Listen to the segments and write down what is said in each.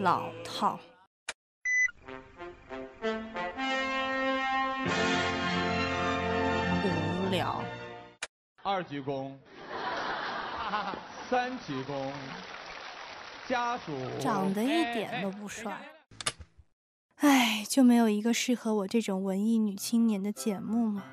老套。无聊。二鞠躬，三鞠躬，家属长得一点都不帅。唉，就没有一个适合我这种文艺女青年的节目吗？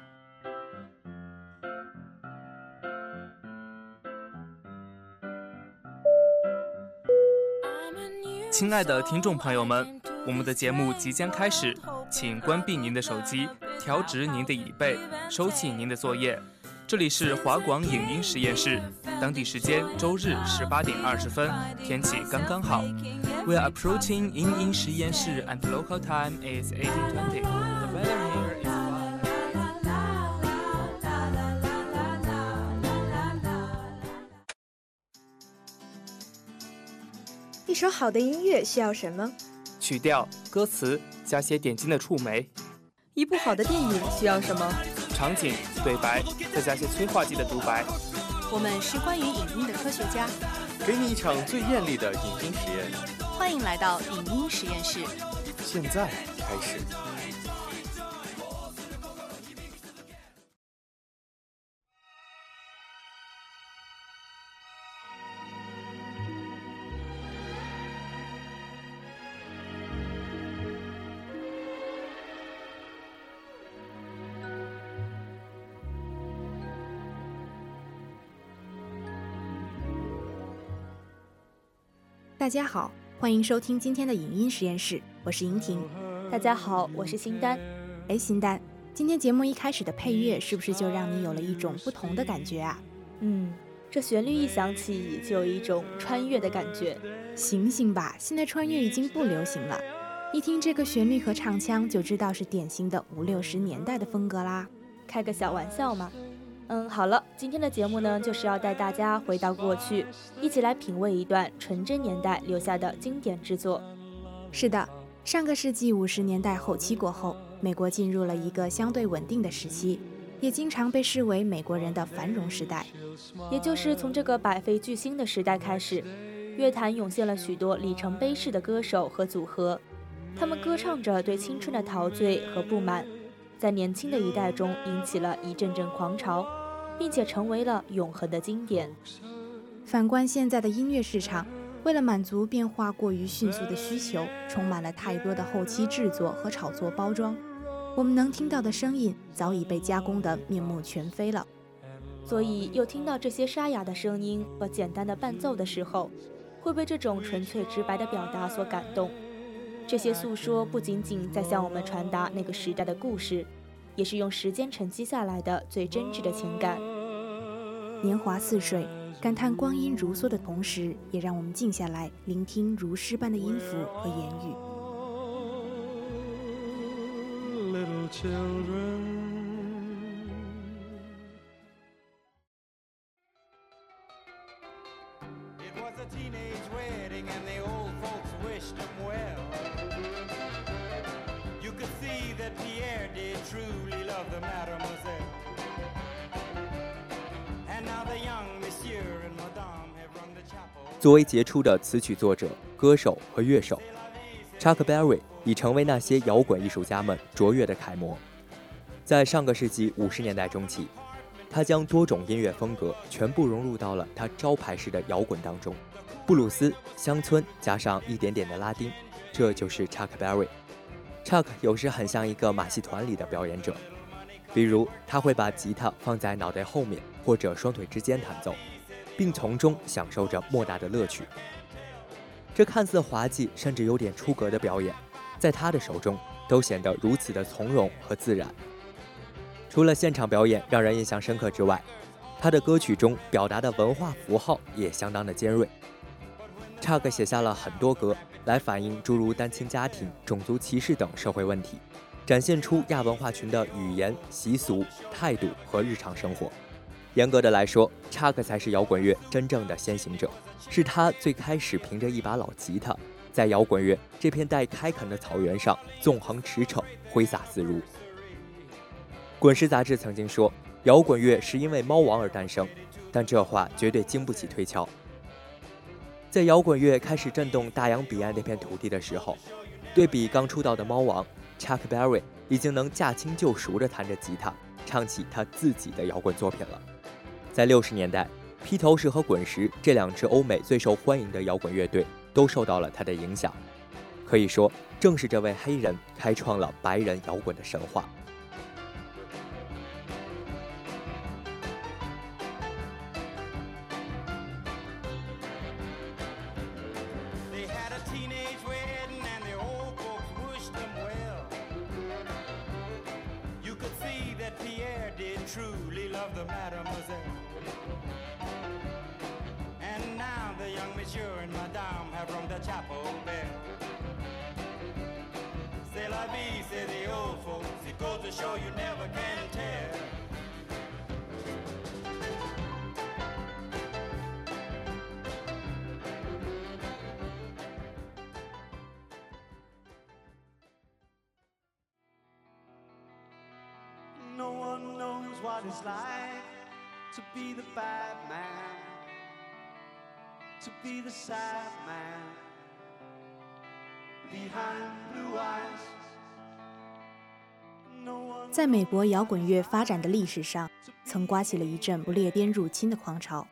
亲爱的听众朋友们，我们的节目即将开始，请关闭您的手机，调直您的椅背，收起您的作业。这里是华广影音实验室，当地时间周日十八点二十分，天气刚刚好。We are approaching 影音实验室，and local time is eighteen twenty. The weather here 一首好的音乐需要什么？曲调、歌词，加些点睛的触媒。一部好的电影需要什么？场景、对白，再加些催化剂的独白。我们是关于影音的科学家，给你一场最艳丽的影音实验。欢迎来到影音实验室。现在开始。大家好，欢迎收听今天的影音实验室，我是莹婷。大家好，我是新丹。哎，新丹，今天节目一开始的配乐是不是就让你有了一种不同的感觉啊？嗯，这旋律一响起，就有一种穿越的感觉。醒醒吧，现在穿越已经不流行了。一听这个旋律和唱腔，就知道是典型的五六十年代的风格啦。开个小玩笑嘛。嗯，好了，今天的节目呢，就是要带大家回到过去，一起来品味一段纯真年代留下的经典之作。是的，上个世纪五十年代后期过后，美国进入了一个相对稳定的时期，也经常被视为美国人的繁荣时代。也就是从这个百废俱兴的时代开始，乐坛涌现了许多里程碑式的歌手和组合，他们歌唱着对青春的陶醉和不满。在年轻的一代中引起了一阵阵狂潮，并且成为了永恒的经典。反观现在的音乐市场，为了满足变化过于迅速的需求，充满了太多的后期制作和炒作包装。我们能听到的声音早已被加工得面目全非了。所以，又听到这些沙哑的声音和简单的伴奏的时候，会被这种纯粹直白的表达所感动。这些诉说不仅仅在向我们传达那个时代的故事，也是用时间沉积下来的最真挚的情感。年华似水，感叹光阴如梭的同时，也让我们静下来，聆听如诗般的音符和言语。Teenage wedding and the old folks wished him well. You could see that Pierre did truly love the mademoiselle. And now the young monsieur and madame have run the chapel. 作为杰出的词曲作者、歌手和乐手，Chuck Berry 已成为那些摇滚艺术家们卓越的楷模。在上个世纪五十年代中期，他将多种音乐风格全部融入到了他招牌式的摇滚当中，布鲁斯、乡村加上一点点的拉丁，这就是 Chuck Berry。Chuck 有时很像一个马戏团里的表演者，比如他会把吉他放在脑袋后面或者双腿之间弹奏，并从中享受着莫大的乐趣。这看似滑稽甚至有点出格的表演，在他的手中都显得如此的从容和自然。除了现场表演让人印象深刻之外，他的歌曲中表达的文化符号也相当的尖锐。Chuck 写下了很多歌来反映诸如单亲家庭、种族歧视等社会问题，展现出亚文化群的语言、习俗、态度和日常生活。严格的来说，Chuck 才是摇滚乐真正的先行者，是他最开始凭着一把老吉他，在摇滚乐这片待开垦的草原上纵横驰骋，挥洒自如。《滚石》杂志曾经说，摇滚乐是因为猫王而诞生，但这话绝对经不起推敲。在摇滚乐开始震动大洋彼岸那片土地的时候，对比刚出道的猫王 Chuck Berry，已经能驾轻就熟地弹着吉他，唱起他自己的摇滚作品了。在六十年代，披头士和滚石这两支欧美最受欢迎的摇滚乐队都受到了他的影响。可以说，正是这位黑人开创了白人摇滚的神话。have rung the chapel bell. C'est la vie, say the old folks, it goes to show you never can tell. No one knows what it's like to be the bad man. To be the sad man behind blue eyes. 在美国摇滚乐发展的历史上，曾刮起了一阵不列颠入侵的狂潮。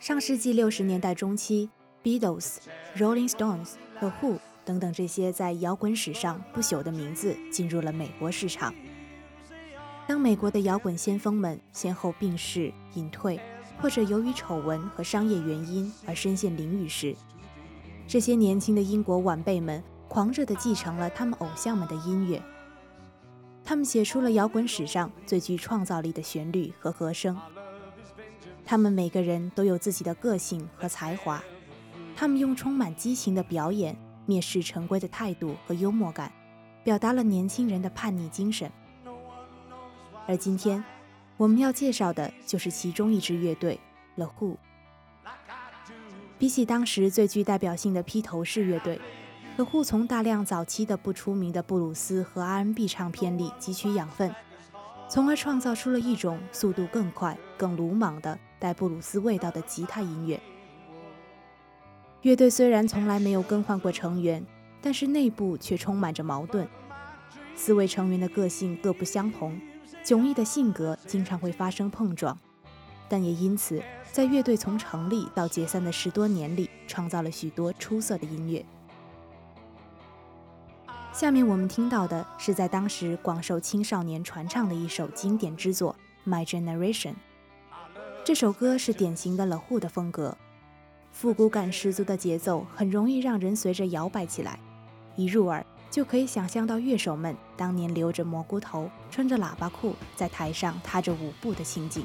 上世纪六十年代中期，Beatles、Rolling Stones 和 Who 等等这些在摇滚史上不朽的名字进入了美国市场。当美国的摇滚先锋们先后病逝、隐退，或者由于丑闻和商业原因而身陷囹圄时，这些年轻的英国晚辈们狂热地继承了他们偶像们的音乐。他们写出了摇滚史上最具创造力的旋律和和声。他们每个人都有自己的个性和才华，他们用充满激情的表演、蔑视陈规的态度和幽默感，表达了年轻人的叛逆精神。而今天，我们要介绍的就是其中一支乐队 The Who。比起当时最具代表性的披头士乐队，The Who 从大量早期的不出名的布鲁斯和 R&B 唱片里汲取养分，从而创造出了一种速度更快、更鲁莽的带布鲁斯味道的吉他音乐。乐队虽然从来没有更换过成员，但是内部却充满着矛盾，四位成员的个性各不相同。迥异的性格经常会发生碰撞，但也因此，在乐队从成立到解散的十多年里，创造了许多出色的音乐。下面我们听到的是在当时广受青少年传唱的一首经典之作《My Generation》。这首歌是典型的 The Who 的风格，复古感十足的节奏很容易让人随着摇摆起来，一入耳。就可以想象到乐手们当年留着蘑菇头、穿着喇叭裤，在台上踏着舞步的情景。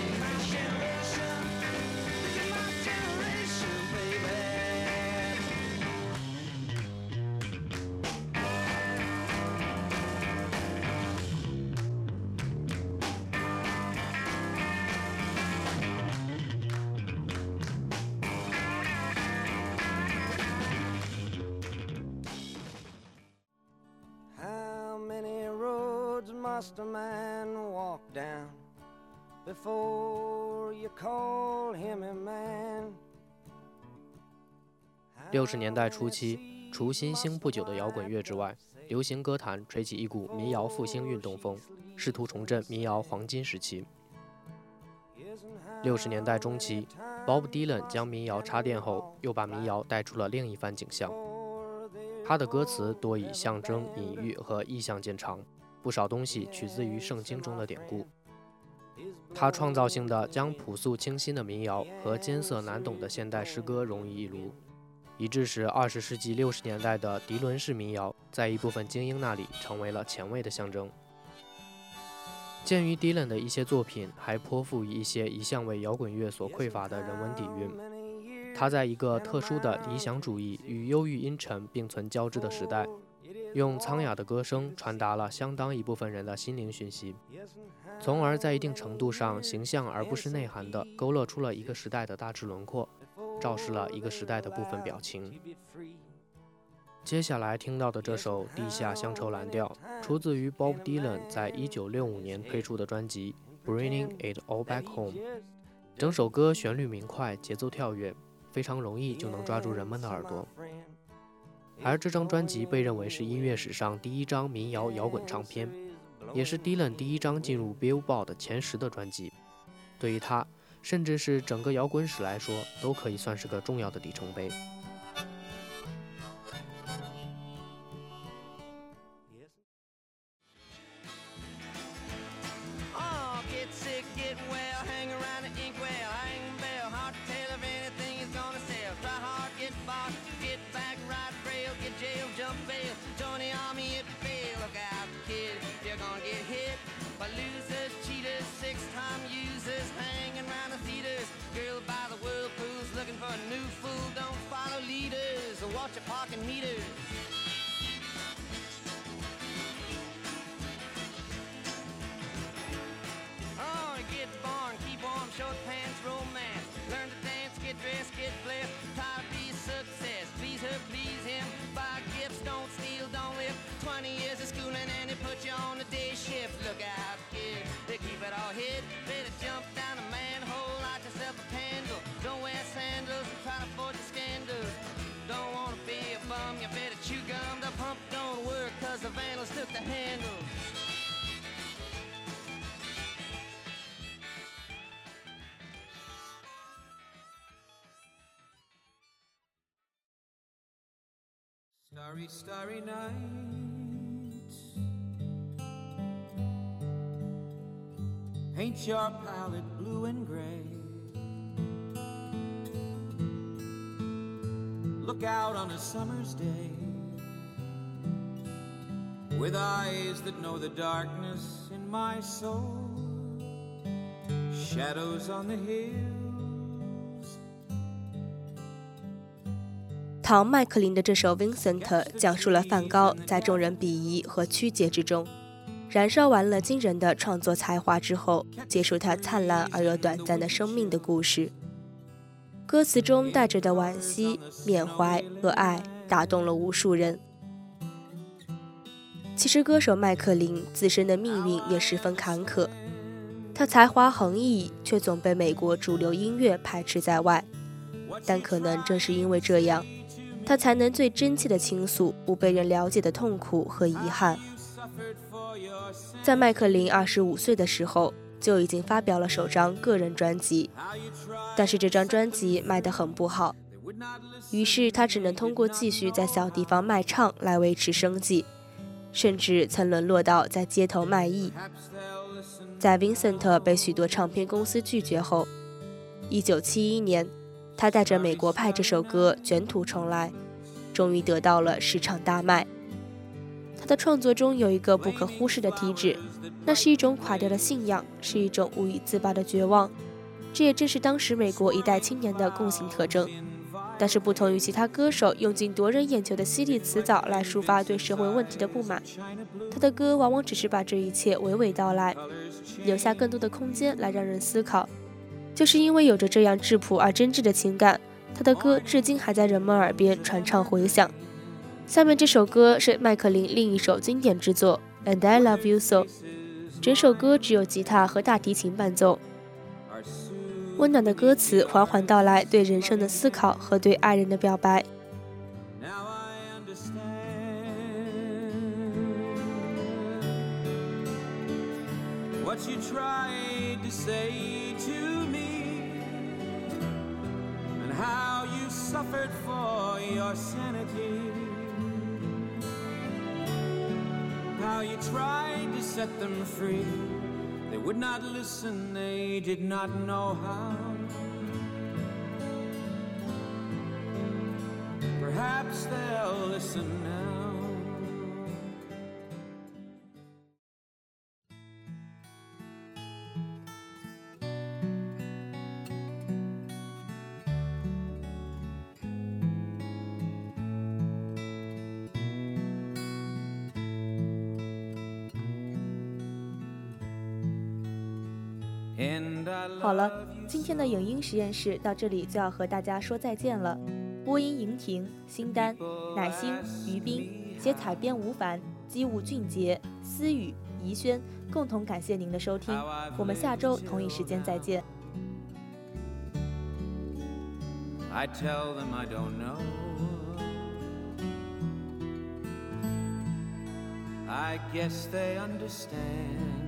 A man walk down before you call him a man? 六十年代初期，除新兴不久的摇滚乐之外，流行歌坛吹起一股民谣复兴运动风，试图重振民谣黄金时期。六十年代中期，Bob Dylan 将民谣插电后，又把民谣带出了另一番景象。他的歌词多以象征、隐喻和意象见长，不少东西取自于圣经中的典故。他创造性的将朴素清新的民谣和艰涩难懂的现代诗歌融于一炉，以致使二十世纪六十年代的迪伦式民谣在一部分精英那里成为了前卫的象征。鉴于迪伦的一些作品还颇富于一些一向为摇滚乐所匮乏的人文底蕴，他在一个特殊的理想主义与忧郁阴沉并存交织的时代，用苍雅的歌声传达了相当一部分人的心灵讯息。从而在一定程度上形象而不是内涵的勾勒出了一个时代的大致轮廓，昭示了一个时代的部分表情。接下来听到的这首《地下乡愁蓝调》出自于 Bob Dylan 在1965年推出的专辑《Bringing It All Back Home》。整首歌旋律明快，节奏跳跃，非常容易就能抓住人们的耳朵。而这张专辑被认为是音乐史上第一张民谣摇滚唱片。也是 Dylan 第一张进入 Billboard 前十的专辑，对于他，甚至是整个摇滚史来说，都可以算是个重要的里程碑。Parking meter. Oh, get born, keep warm, short pants, romance. Learn to dance, get dressed, get blessed. Try to be success. Please her, please him. Buy gifts, don't steal, don't live. 20 years of schooling and they put you on the day shift. Look out, kid. They keep it all hid. Better jump down a manhole, light yourself a candle. Don't wear sandals and try to forge the scandals. You better chew gum. The pump don't work cause the vandals took the handle. Starry, starry night. Paint your palette blue and gray. Look out on a summer's day with eyes that know the darkness in my soul. Shadows on the hills. 唐·麦克林的这首《Vincent》讲述了梵高在众人鄙夷和曲解之中，燃烧完了惊人的创作才华之后，结束他灿烂而又短暂的生命的故事。歌词中带着的惋惜、缅怀和爱，打动了无数人。其实，歌手麦克林自身的命运也十分坎坷，他才华横溢，却总被美国主流音乐排斥在外。但可能正是因为这样，他才能最真切地倾诉不被人了解的痛苦和遗憾。在麦克林二十五岁的时候，就已经发表了首张个人专辑。但是这张专辑卖得很不好，于是他只能通过继续在小地方卖唱来维持生计，甚至曾沦落到在街头卖艺。在 Vincent 被许多唱片公司拒绝后，1971年，他带着《美国派》这首歌卷土重来，终于得到了市场大卖。他的创作中有一个不可忽视的体质，那是一种垮掉的信仰，是一种无以自拔的绝望。这也正是当时美国一代青年的共性特征，但是不同于其他歌手用尽夺人眼球的犀利词藻来抒发对社会问题的不满，他的歌往往只是把这一切娓娓道来，留下更多的空间来让人思考。就是因为有着这样质朴而真挚的情感，他的歌至今还在人们耳边传唱回响。下面这首歌是麦克林另一首经典之作《And I Love You So》，整首歌只有吉他和大提琴伴奏。温暖的歌词缓缓道来对人生的思考和对爱人的表白。how you tried to set them free. They would not listen, they did not know how. Perhaps they'll listen 好了今天的影音实验室到这里就要和大家说再见了。播音莹婷、新丹、乃馨、于冰，写采编吴凡、机务俊杰、思雨、怡轩，共同感谢您的收听。我们下周同一时间再见。I tell them I don't know. I guess they understand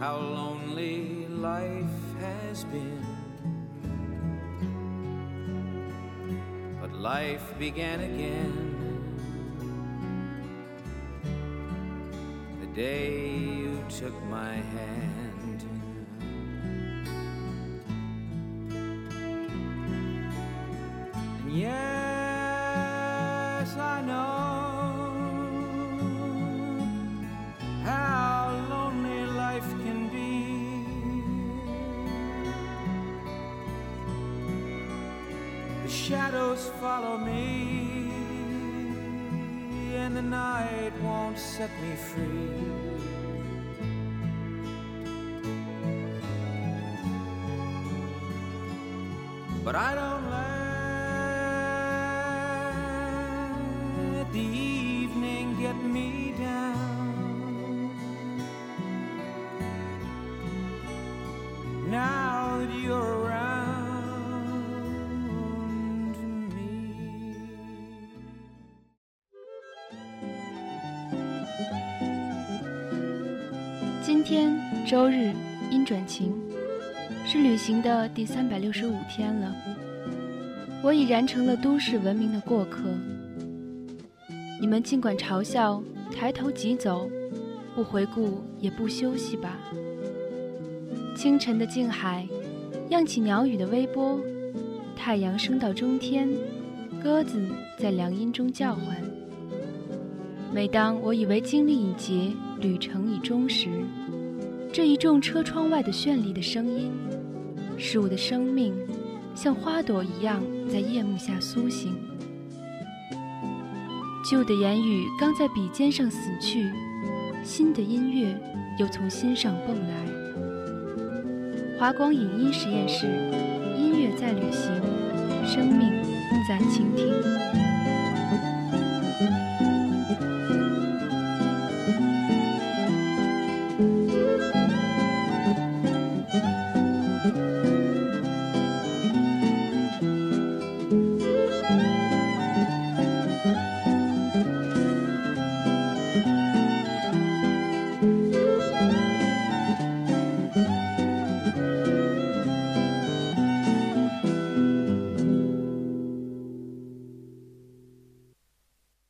how lonely life has been. But life began again the day you took my hand. And yes, follow me, and the night won't set me free. But I don't let the evening get me 周日，阴转晴，是旅行的第三百六十五天了。我已然成了都市文明的过客。你们尽管嘲笑，抬头即走，不回顾也不休息吧。清晨的静海，漾起鸟语的微波，太阳升到中天，鸽子在凉荫中叫唤。每当我以为经历已竭，旅程已终时，这一众车窗外的绚丽的声音，使我的生命像花朵一样在夜幕下苏醒。旧的言语刚在笔尖上死去，新的音乐又从心上蹦来。华光影音实验室，音乐在旅行，生命在倾听。